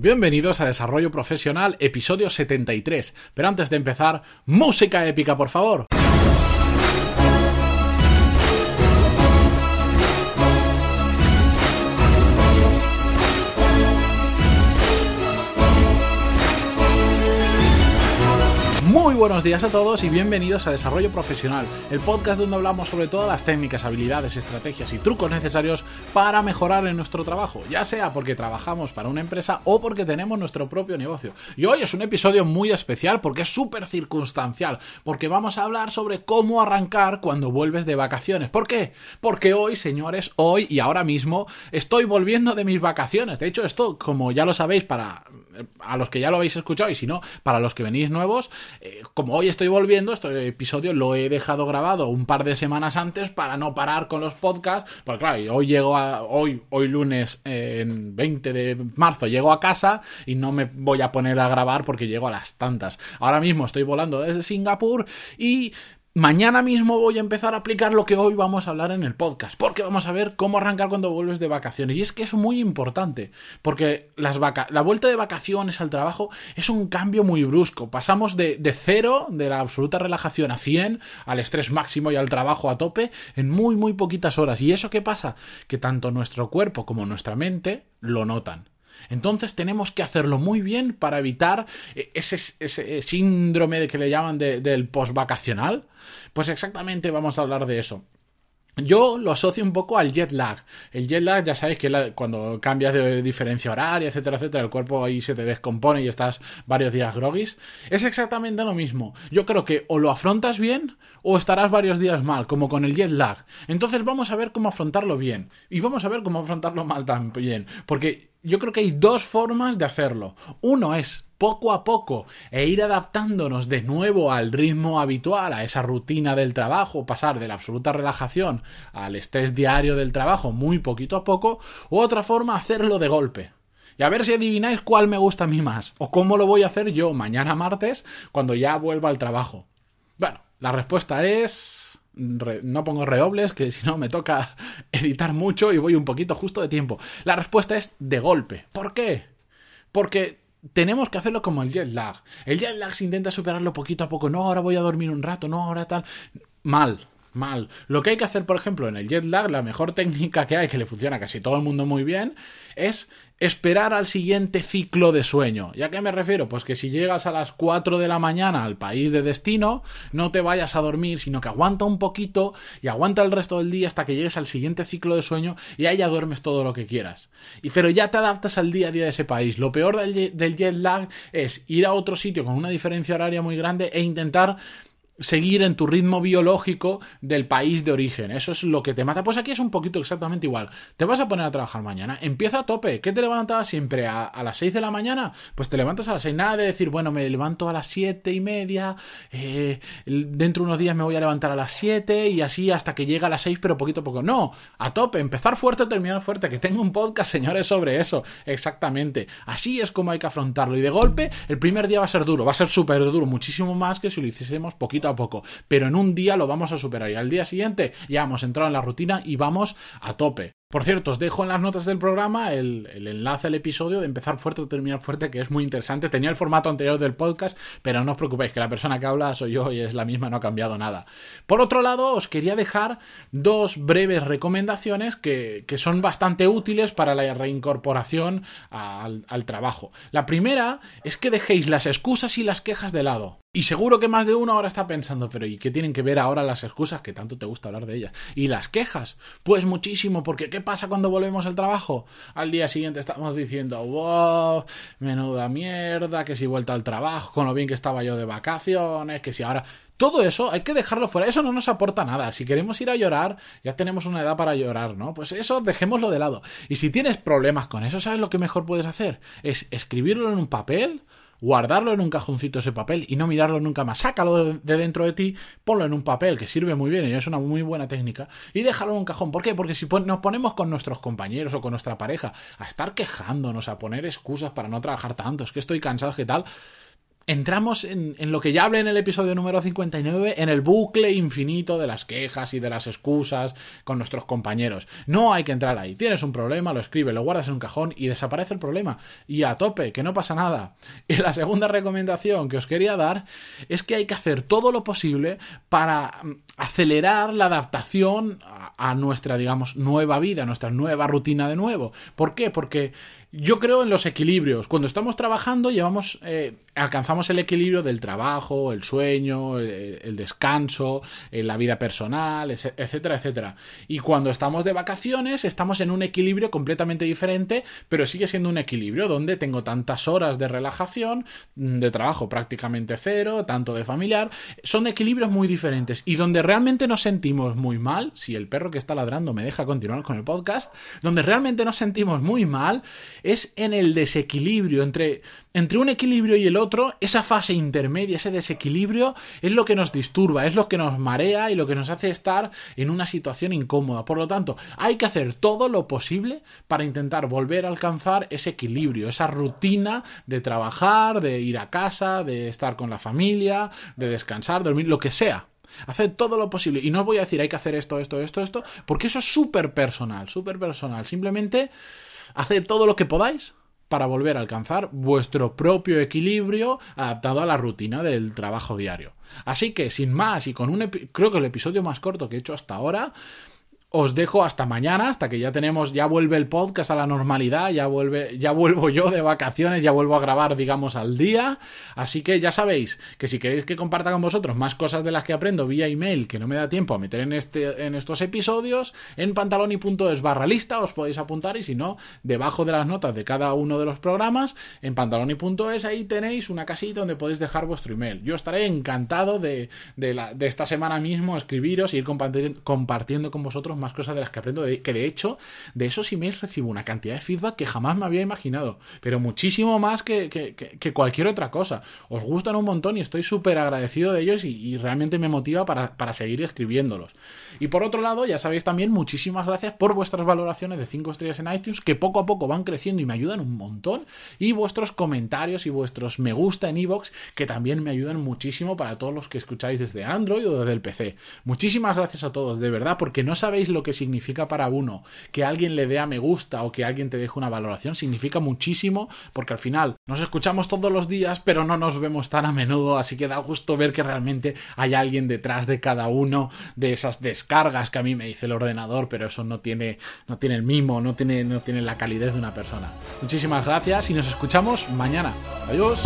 Bienvenidos a Desarrollo Profesional, episodio 73. Pero antes de empezar, música épica, por favor. Buenos días a todos y bienvenidos a Desarrollo Profesional, el podcast donde hablamos sobre todas las técnicas, habilidades, estrategias y trucos necesarios para mejorar en nuestro trabajo, ya sea porque trabajamos para una empresa o porque tenemos nuestro propio negocio. Y hoy es un episodio muy especial porque es súper circunstancial, porque vamos a hablar sobre cómo arrancar cuando vuelves de vacaciones. ¿Por qué? Porque hoy, señores, hoy y ahora mismo estoy volviendo de mis vacaciones. De hecho, esto, como ya lo sabéis, para a los que ya lo habéis escuchado y si no, para los que venís nuevos, eh, como hoy estoy volviendo, este episodio lo he dejado grabado un par de semanas antes para no parar con los podcasts, porque claro, hoy llego a, hoy, hoy lunes en 20 de marzo llego a casa y no me voy a poner a grabar porque llego a las tantas. Ahora mismo estoy volando desde Singapur y Mañana mismo voy a empezar a aplicar lo que hoy vamos a hablar en el podcast, porque vamos a ver cómo arrancar cuando vuelves de vacaciones. Y es que es muy importante, porque las la vuelta de vacaciones al trabajo es un cambio muy brusco. Pasamos de, de cero, de la absoluta relajación a 100, al estrés máximo y al trabajo a tope, en muy, muy poquitas horas. ¿Y eso qué pasa? Que tanto nuestro cuerpo como nuestra mente lo notan. Entonces tenemos que hacerlo muy bien para evitar eh, ese, ese síndrome que le llaman de, del postvacacional. Pues exactamente vamos a hablar de eso. Yo lo asocio un poco al jet lag. El jet lag, ya sabéis que cuando cambias de diferencia horaria, etcétera, etcétera, el cuerpo ahí se te descompone y estás varios días groguis. Es exactamente lo mismo. Yo creo que o lo afrontas bien o estarás varios días mal, como con el jet lag. Entonces vamos a ver cómo afrontarlo bien. Y vamos a ver cómo afrontarlo mal también. Porque yo creo que hay dos formas de hacerlo. Uno es poco a poco e ir adaptándonos de nuevo al ritmo habitual, a esa rutina del trabajo, pasar de la absoluta relajación al estrés diario del trabajo muy poquito a poco, u otra forma hacerlo de golpe. Y a ver si adivináis cuál me gusta a mí más, o cómo lo voy a hacer yo mañana martes cuando ya vuelva al trabajo. Bueno, la respuesta es... No pongo redobles, que si no me toca editar mucho y voy un poquito justo de tiempo. La respuesta es de golpe. ¿Por qué? Porque tenemos que hacerlo como el jet lag. El jet lag se intenta superarlo poquito a poco. No, ahora voy a dormir un rato, no, ahora tal. Mal, mal. Lo que hay que hacer, por ejemplo, en el jet lag, la mejor técnica que hay, que le funciona a casi todo el mundo muy bien, es esperar al siguiente ciclo de sueño. ¿Ya qué me refiero? Pues que si llegas a las 4 de la mañana al país de destino, no te vayas a dormir, sino que aguanta un poquito y aguanta el resto del día hasta que llegues al siguiente ciclo de sueño y ahí ya duermes todo lo que quieras. Y pero ya te adaptas al día a día de ese país. Lo peor del jet lag es ir a otro sitio con una diferencia horaria muy grande e intentar seguir en tu ritmo biológico del país de origen. Eso es lo que te mata. Pues aquí es un poquito exactamente igual. Te vas a poner a trabajar mañana. Empieza a tope. ¿Qué te levantas siempre? ¿A, las 6 de la mañana? Pues te levantas a las 6. Nada de decir, bueno, me levanto a las siete y media. Eh, dentro de unos días me voy a levantar a las 7 y así hasta que llega a las 6, pero poquito a poco. No, a tope. Empezar fuerte, terminar fuerte. Que tengo un podcast, señores, sobre eso. Exactamente. Así es como hay que afrontarlo. Y de golpe, el primer día va a ser duro. Va a ser súper duro. Muchísimo más que si lo hiciésemos poquito a poco, pero en un día lo vamos a superar y al día siguiente ya hemos entrado en la rutina y vamos a tope. Por cierto, os dejo en las notas del programa el, enlace al episodio de empezar fuerte o terminar fuerte, que es muy interesante. Tenía el formato anterior del podcast, pero no os preocupéis, que la persona que habla soy yo y es la misma, no ha cambiado nada. Por otro lado, os quería dejar dos breves recomendaciones que, son bastante útiles para la reincorporación al, al trabajo. La primera es que dejéis las excusas y las quejas de lado. Y seguro que más de uno ahora está pensando, pero ¿y qué tienen que ver ahora las excusas que tanto te gusta hablar de ellas? ¿Y las quejas? Pues muchísimo, porque ¿qué pasa cuando volvemos al trabajo? Al día siguiente estamos diciendo, wow, menuda mierda, que si vuelta al trabajo, con lo bien que estaba yo de vacaciones, que si ahora... Todo eso hay que dejarlo fuera, eso no nos aporta nada. Si queremos ir a llorar, ya tenemos una edad para llorar, ¿no? Pues eso dejémoslo de lado. Y si tienes problemas con eso, ¿sabes lo que mejor puedes hacer? Es escribirlo en un papel guardarlo en un cajoncito ese papel y no mirarlo nunca más. Sácalo de, dentro de ti, ponlo en un papel que sirve muy bien y es una muy buena técnica y déjalo en un cajón. ¿Por qué? Porque si nos ponemos con nuestros compañeros o con nuestra pareja a estar quejándonos, a poner excusas para no trabajar tanto, es que estoy cansado, que tal, entramos en, lo que ya hablé en el episodio número 59, en el bucle infinito de las quejas y de las excusas con nuestros compañeros. No hay que entrar ahí. Tienes un problema, lo escribes, lo guardas en un cajón y desaparece el problema. Y a tope, que no pasa nada. Y la segunda recomendación que os quería dar es que hay que hacer todo lo posible para mm, acelerar la adaptación a, nuestra, digamos, nueva vida, a nuestra nueva rutina de nuevo. ¿Por qué? Porque yo creo en los equilibrios. Cuando estamos trabajando, llevamos, eh, alcanzamos el equilibrio del trabajo, el sueño, el, descanso, la vida personal, etcétera, etcétera. Y cuando estamos de vacaciones, estamos en un equilibrio completamente diferente, pero sigue siendo un equilibrio donde tengo tantas horas de relajación, mm, de trabajo prácticamente cero, tanto de familiar. Son equilibrios muy diferentes y donde realmente nos sentimos muy mal, si el perro que está ladrando me deja continuar con el podcast, donde realmente nos sentimos muy mal es en el desequilibrio entre, entre un equilibrio y el otro, esa fase intermedia, ese desequilibrio, es lo que nos disturba, es lo que nos marea y lo que nos hace estar en una situación incómoda. Por lo tanto, hay que hacer todo lo posible para intentar volver a alcanzar ese equilibrio, esa rutina de trabajar, de ir a casa, de estar con la familia, de descansar, dormir, lo que sea. Haced todo lo posible. Y no os voy a decir hay que hacer esto, esto, esto, esto, porque eso es súper personal, súper personal. Simplemente Haced todo lo que podáis para volver a alcanzar vuestro propio equilibrio adaptado a la rutina del trabajo diario. Así que, sin más, y con un creo que el episodio más corto que he hecho hasta ahora, os dejo hasta mañana, hasta que ya tenemos, ya vuelve el podcast a la normalidad, ya vuelve, ya vuelvo yo de vacaciones, ya vuelvo a grabar, digamos, al día. Así que ya sabéis que si queréis que comparta con vosotros más cosas de las que aprendo vía email que no me da tiempo a meter en este, en estos episodios, en pantaloni.es barra lista os podéis apuntar y si no, debajo de las notas de cada uno de los programas, en pantaloni.es ahí tenéis una casita donde podéis dejar vuestro email. Yo estaré encantado de, de, de esta semana mismo escribiros y ir compartiendo con vosotros más cosas de las que aprendo, que de hecho de esos emails recibo una cantidad de feedback que jamás me había imaginado, pero muchísimo más que, que, cualquier otra cosa. Os gustan un montón y estoy súper agradecido de ellos y, realmente me motiva para, para, seguir escribiéndolos. Y por otro lado, ya sabéis también, muchísimas gracias por vuestras valoraciones de 5 estrellas en iTunes, que poco a poco van creciendo y me ayudan un montón, y vuestros comentarios y vuestros me gusta en iVoox, que también me ayudan muchísimo para todos los que escucháis desde Android o desde el PC. Muchísimas gracias a todos, de verdad, porque no lo que significa para uno que alguien le dé a me gusta o que alguien te deje una valoración, significa muchísimo porque al final nos escuchamos todos los días, pero no nos vemos tan a menudo, así que da gusto ver que realmente hay alguien detrás de cada uno de esas descargas que a mí me dice el ordenador, pero eso no tiene, no tiene el mimo, no tiene, no tiene la calidez de una persona. Muchísimas gracias y nos escuchamos mañana. Adiós.